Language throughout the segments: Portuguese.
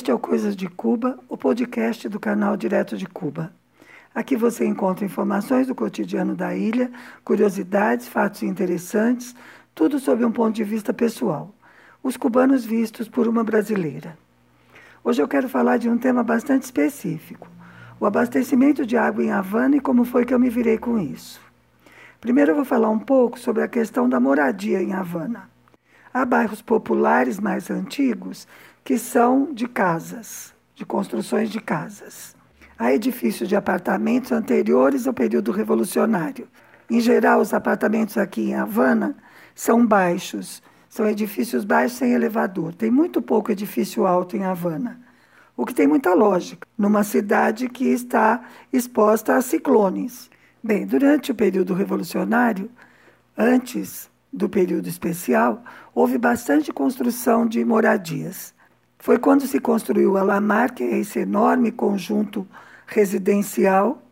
Este é o Coisas de Cuba, o podcast do canal Direto de Cuba. Aqui você encontra informações do cotidiano da ilha, curiosidades, fatos interessantes, tudo sob um ponto de vista pessoal. Os cubanos vistos por uma brasileira. Hoje eu quero falar de um tema bastante específico: o abastecimento de água em Havana e como foi que eu me virei com isso. Primeiro eu vou falar um pouco sobre a questão da moradia em Havana. Há bairros populares mais antigos que são de casas, de construções de casas. Há edifícios de apartamentos anteriores ao período revolucionário. Em geral, os apartamentos aqui em Havana são baixos, são edifícios baixos sem elevador. Tem muito pouco edifício alto em Havana, o que tem muita lógica, numa cidade que está exposta a ciclones. Bem, durante o período revolucionário, antes do período especial, houve bastante construção de moradias. Foi quando se construiu a Lamar, que é esse enorme conjunto residencial,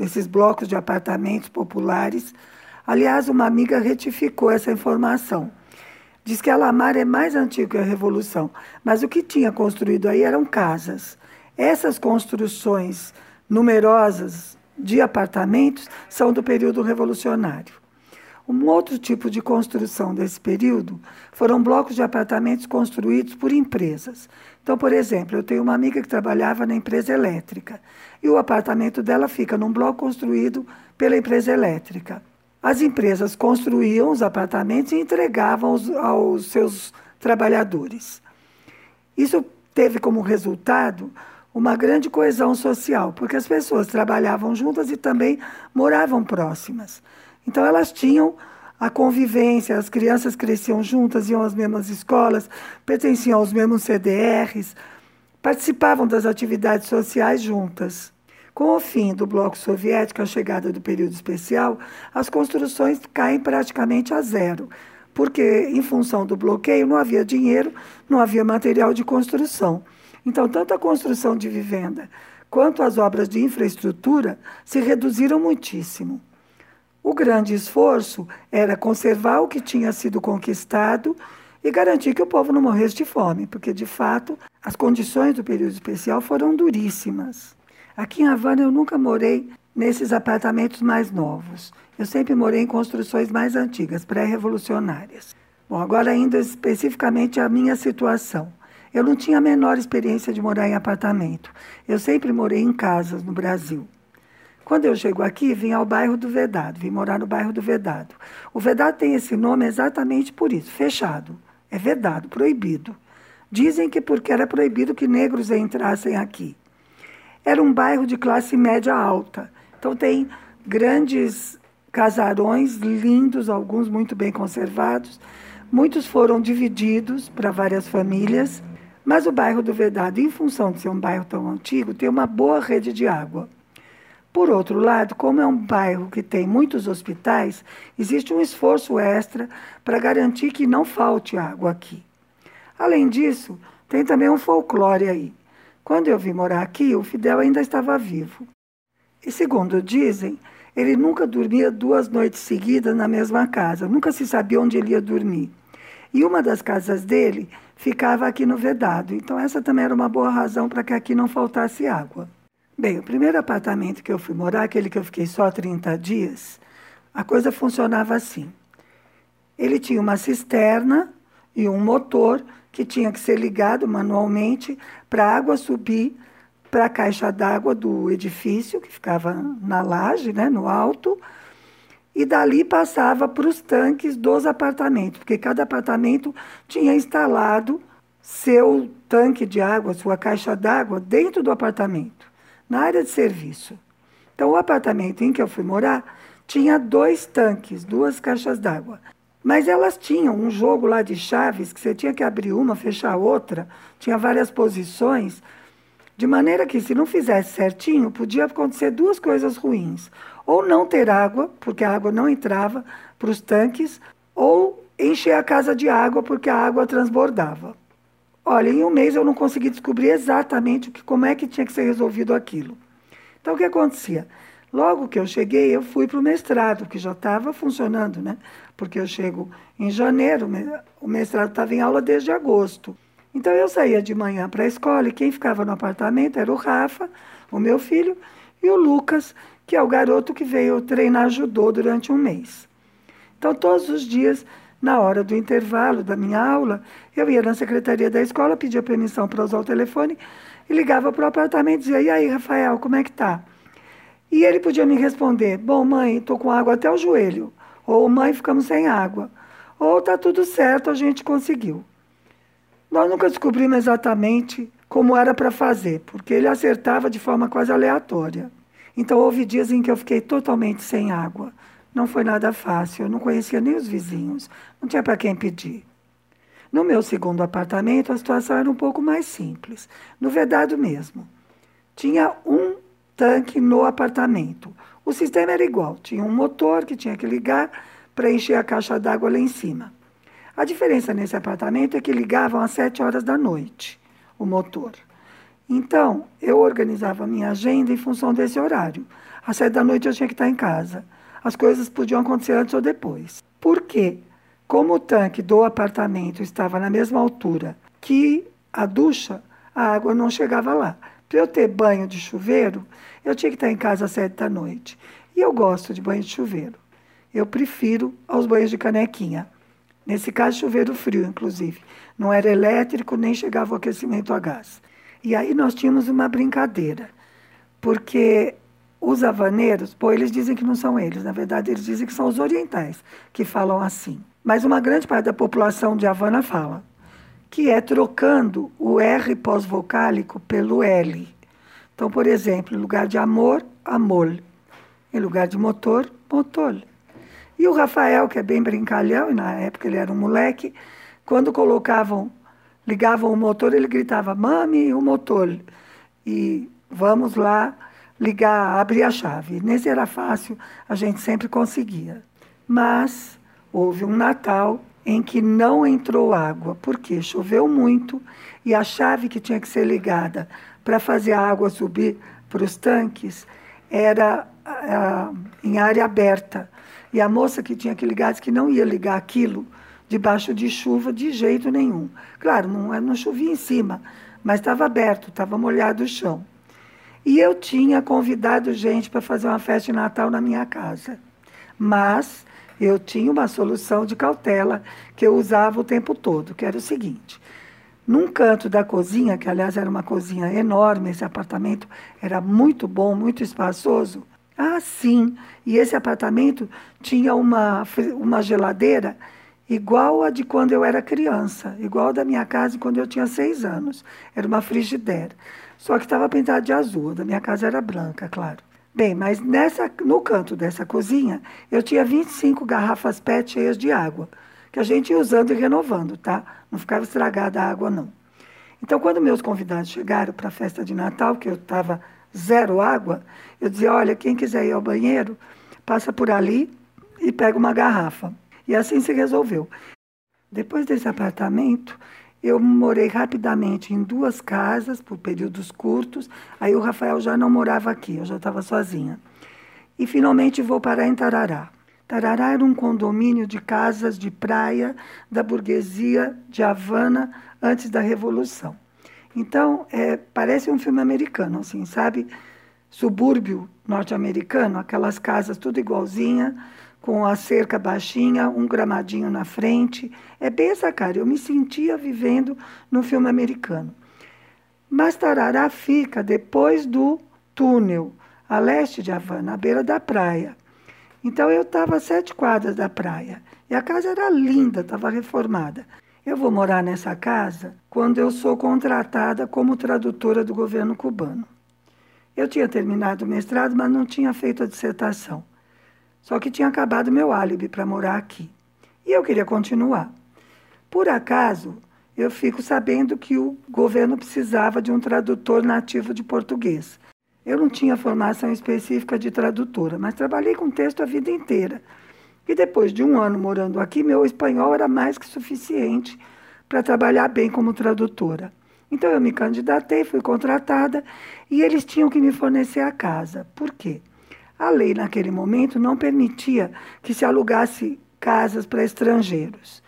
esses blocos de apartamentos populares. Aliás, uma amiga retificou essa informação. Diz que a Lamar é mais antiga que a Revolução, mas o que tinha construído aí eram casas. Essas construções numerosas de apartamentos são do período revolucionário. Um outro tipo de construção desse período foram blocos de apartamentos construídos por empresas. Então, por exemplo, eu tenho uma amiga que trabalhava na empresa elétrica e o apartamento dela fica num bloco construído pela empresa elétrica. As empresas construíam os apartamentos e entregavam aos, aos seus trabalhadores. Isso teve como resultado uma grande coesão social, porque as pessoas trabalhavam juntas e também moravam próximas. Então elas tinham a convivência, as crianças cresciam juntas, iam às mesmas escolas, pertenciam aos mesmos CDRs, participavam das atividades sociais juntas. Com o fim do bloco soviético, a chegada do período especial, as construções caem praticamente a zero, porque, em função do bloqueio, não havia dinheiro, não havia material de construção. Então, tanto a construção de vivenda quanto as obras de infraestrutura se reduziram muitíssimo. O grande esforço era conservar o que tinha sido conquistado e garantir que o povo não morresse de fome, porque, de fato, as condições do período especial foram duríssimas. Aqui em Havana eu nunca morei nesses apartamentos mais novos. Eu sempre morei em construções mais antigas, pré-revolucionárias. Bom, agora ainda especificamente a minha situação. Eu não tinha a menor experiência de morar em apartamento. Eu sempre morei em casas no Brasil. Quando eu chego aqui, vim ao bairro do Vedado, vim morar no bairro do Vedado. O Vedado tem esse nome exatamente por isso, fechado. É vedado, proibido. Dizem que porque era proibido que negros entrassem aqui. Era um bairro de classe média alta. Então tem grandes casarões lindos, alguns muito bem conservados. Muitos foram divididos para várias famílias, mas o bairro do Vedado, em função de ser um bairro tão antigo, tem uma boa rede de água. Por outro lado, como é um bairro que tem muitos hospitais, existe um esforço extra para garantir que não falte água aqui. Além disso, tem também um folclore aí. Quando eu vim morar aqui, o Fidel ainda estava vivo. E segundo dizem, ele nunca dormia duas noites seguidas na mesma casa, nunca se sabia onde ele ia dormir. E uma das casas dele ficava aqui no Vedado, então essa também era uma boa razão para que aqui não faltasse água. Bem, o primeiro apartamento que eu fui morar, aquele que eu fiquei só 30 dias, a coisa funcionava assim. Ele tinha uma cisterna e um motor que tinha que ser ligado manualmente para a água subir para a caixa d'água do edifício, que ficava na laje, né, no alto, e dali passava para os tanques dos apartamentos, porque cada apartamento tinha instalado seu tanque de água, sua caixa d'água dentro do apartamento na área de serviço. Então, o apartamento em que eu fui morar tinha dois tanques, duas caixas d'água. Mas elas tinham um jogo lá de chaves que você tinha que abrir uma, fechar outra, tinha várias posições, de maneira que se não fizesse certinho, podia acontecer duas coisas ruins. Ou não ter água, porque a água não entrava para os tanques, ou encher a casa de água, porque a água transbordava. Olha, em um mês eu não consegui descobrir exatamente o que, como é que tinha que ser resolvido aquilo. Então, o que acontecia? Logo que eu cheguei, eu fui para o mestrado, que já estava funcionando, né? Porque eu chego em janeiro, o mestrado estava em aula desde agosto. Então eu saía de manhã para a escola e quem ficava no apartamento era o Rafa, o meu filho, e o Lucas, que é o garoto que veio treinar judô durante um mês. Então todos os dias, na hora do intervalo da minha aula, eu ia na secretaria da escola, pedia permissão para usar o telefone e ligava para o apartamento e dizia: E aí, Rafael, como é que tá? E ele podia me responder: Bom, mãe, estou com água até o joelho. Ou, mãe, ficamos sem água. Ou, tá tudo certo, a gente conseguiu. Nós nunca descobrimos exatamente como era para fazer, porque ele acertava de forma quase aleatória. Então, houve dias em que eu fiquei totalmente sem água. Não foi nada fácil, eu não conhecia nem os vizinhos, não tinha para quem pedir. No meu segundo apartamento, a situação era um pouco mais simples, no vedado mesmo. Tinha um tanque no apartamento. O sistema era igual, tinha um motor que tinha que ligar para encher a caixa d'água lá em cima. A diferença nesse apartamento é que ligavam às sete horas da noite o motor. Então, eu organizava minha agenda em função desse horário. Às sete da noite eu tinha que estar em casa. As coisas podiam acontecer antes ou depois. Por quê? Como o tanque do apartamento estava na mesma altura que a ducha, a água não chegava lá. Para eu ter banho de chuveiro, eu tinha que estar em casa às sete da noite. E eu gosto de banho de chuveiro. Eu prefiro aos banhos de canequinha. Nesse caso, chuveiro frio, inclusive. Não era elétrico, nem chegava o aquecimento a gás. E aí nós tínhamos uma brincadeira, porque os havaneiros, pô, eles dizem que não são eles, na verdade eles dizem que são os orientais que falam assim. Mas uma grande parte da população de Havana fala, que é trocando o R pós-vocálico pelo L. Então, por exemplo, em lugar de amor, amor. Em lugar de motor, motor. E o Rafael, que é bem brincalhão, e na época ele era um moleque, quando colocavam, ligavam o motor, ele gritava, mami, o motor. E vamos lá ligar, abrir a chave. Nesse era fácil, a gente sempre conseguia. Mas houve um Natal em que não entrou água, porque choveu muito e a chave que tinha que ser ligada para fazer a água subir para os tanques era ah, em área aberta. E a moça que tinha que ligar disse que não ia ligar aquilo debaixo de chuva de jeito nenhum. Claro, não, não chovia em cima, mas estava aberto, estava molhado o chão. E eu tinha convidado gente para fazer uma festa de Natal na minha casa. Mas eu tinha uma solução de cautela que eu usava o tempo todo, que era o seguinte: num canto da cozinha, que aliás era uma cozinha enorme, esse apartamento era muito bom, muito espaçoso, ah, sim. E esse apartamento tinha uma, uma geladeira igual a de quando eu era criança, igual a da minha casa quando eu tinha seis anos. Era uma frigideira. Só que estava pintada de azul. Da minha casa era branca, claro. Bem, mas nessa, no canto dessa cozinha, eu tinha 25 garrafas PET cheias de água, que a gente ia usando e renovando, tá? Não ficava estragada a água, não. Então, quando meus convidados chegaram para a festa de Natal, que eu estava zero água, eu dizia, olha, quem quiser ir ao banheiro, passa por ali e pega uma garrafa. E assim se resolveu. Depois desse apartamento, eu morei rapidamente em duas casas, por períodos curtos. Aí o Rafael já não morava aqui, eu já estava sozinha. E finalmente vou parar em Tarará. Tarará era um condomínio de casas de praia da burguesia de Havana antes da Revolução. Então, é, parece um filme americano, assim, sabe? Subúrbio norte-americano, aquelas casas tudo igualzinha, com a cerca baixinha, um gramadinho na frente. É bem essa cara. Eu me sentia vivendo no filme americano. Mas Tarará fica depois do túnel, a leste de Havana, à beira da praia. Então eu estava a sete quadras da praia. E a casa era linda, estava reformada. Eu vou morar nessa casa quando eu sou contratada como tradutora do governo cubano. Eu tinha terminado o mestrado, mas não tinha feito a dissertação. Só que tinha acabado meu álibi para morar aqui. E eu queria continuar. Por acaso, eu fico sabendo que o governo precisava de um tradutor nativo de português. Eu não tinha formação específica de tradutora, mas trabalhei com texto a vida inteira. E depois de um ano morando aqui, meu espanhol era mais que suficiente para trabalhar bem como tradutora. Então eu me candidatei, fui contratada e eles tinham que me fornecer a casa. Por quê? A lei naquele momento não permitia que se alugasse casas para estrangeiros.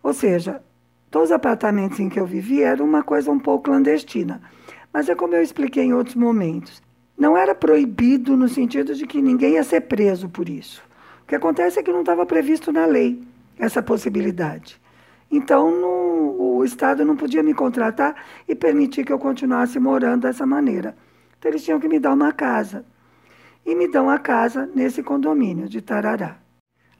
Ou seja, Todos os apartamentos em que eu vivia era uma coisa um pouco clandestina. Mas é como eu expliquei em outros momentos. Não era proibido no sentido de que ninguém ia ser preso por isso. O que acontece é que não estava previsto na lei essa possibilidade. Então, no, o Estado não podia me contratar e permitir que eu continuasse morando dessa maneira. Então, eles tinham que me dar uma casa. E me dão a casa nesse condomínio de Tarará.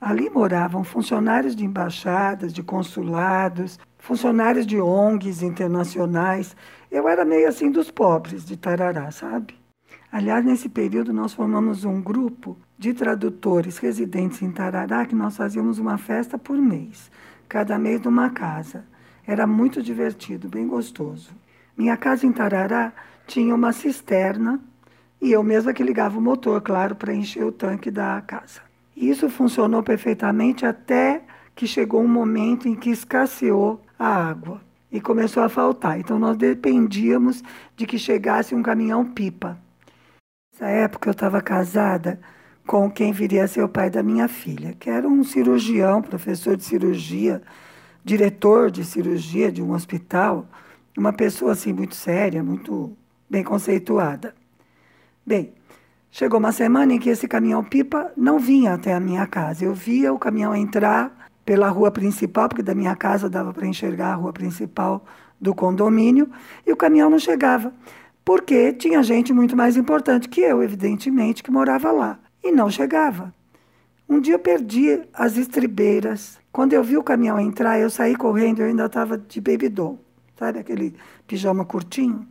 Ali moravam funcionários de embaixadas, de consulados, funcionários de ONGs internacionais. Eu era meio assim dos pobres de Tarará, sabe? Aliás, nesse período nós formamos um grupo de tradutores residentes em Tarará que nós fazíamos uma festa por mês cada mês numa casa. Era muito divertido, bem gostoso. Minha casa em Tarará tinha uma cisterna e eu mesma que ligava o motor, claro, para encher o tanque da casa. Isso funcionou perfeitamente até que chegou um momento em que escasseou a água e começou a faltar. Então nós dependíamos de que chegasse um caminhão pipa. Nessa época eu estava casada com quem viria a ser o pai da minha filha, que era um cirurgião, professor de cirurgia, diretor de cirurgia de um hospital, uma pessoa assim muito séria, muito bem conceituada. Bem, chegou uma semana em que esse caminhão-pipa não vinha até a minha casa. Eu via o caminhão entrar pela rua principal, porque da minha casa dava para enxergar a rua principal do condomínio, e o caminhão não chegava, porque tinha gente muito mais importante que eu, evidentemente, que morava lá e não chegava. Um dia eu perdi as estribeiras. Quando eu vi o caminhão entrar, eu saí correndo, eu ainda estava de baby doll, sabe aquele pijama curtinho?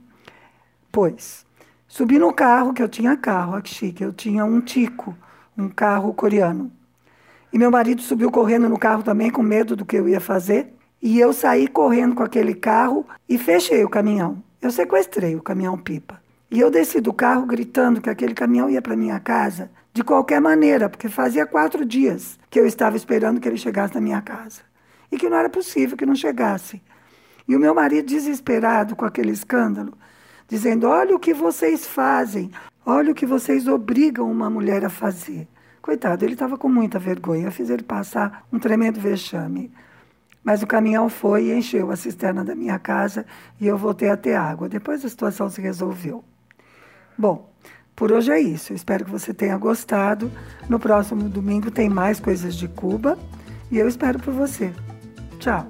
Pois, subi no carro, que eu tinha carro, aqui chique, eu tinha um Tico, um carro coreano. E meu marido subiu correndo no carro também, com medo do que eu ia fazer. E eu saí correndo com aquele carro e fechei o caminhão. Eu sequestrei o caminhão pipa. E eu desci do carro gritando que aquele caminhão ia para minha casa de qualquer maneira, porque fazia quatro dias que eu estava esperando que ele chegasse na minha casa e que não era possível que não chegasse. E o meu marido, desesperado com aquele escândalo, dizendo: Olha o que vocês fazem, olha o que vocês obrigam uma mulher a fazer. Coitado, ele estava com muita vergonha. Fiz ele passar um tremendo vexame. Mas o caminhão foi e encheu a cisterna da minha casa e eu voltei a ter água. Depois a situação se resolveu. Bom, por hoje é isso. Eu espero que você tenha gostado. No próximo domingo tem mais coisas de Cuba e eu espero por você. Tchau.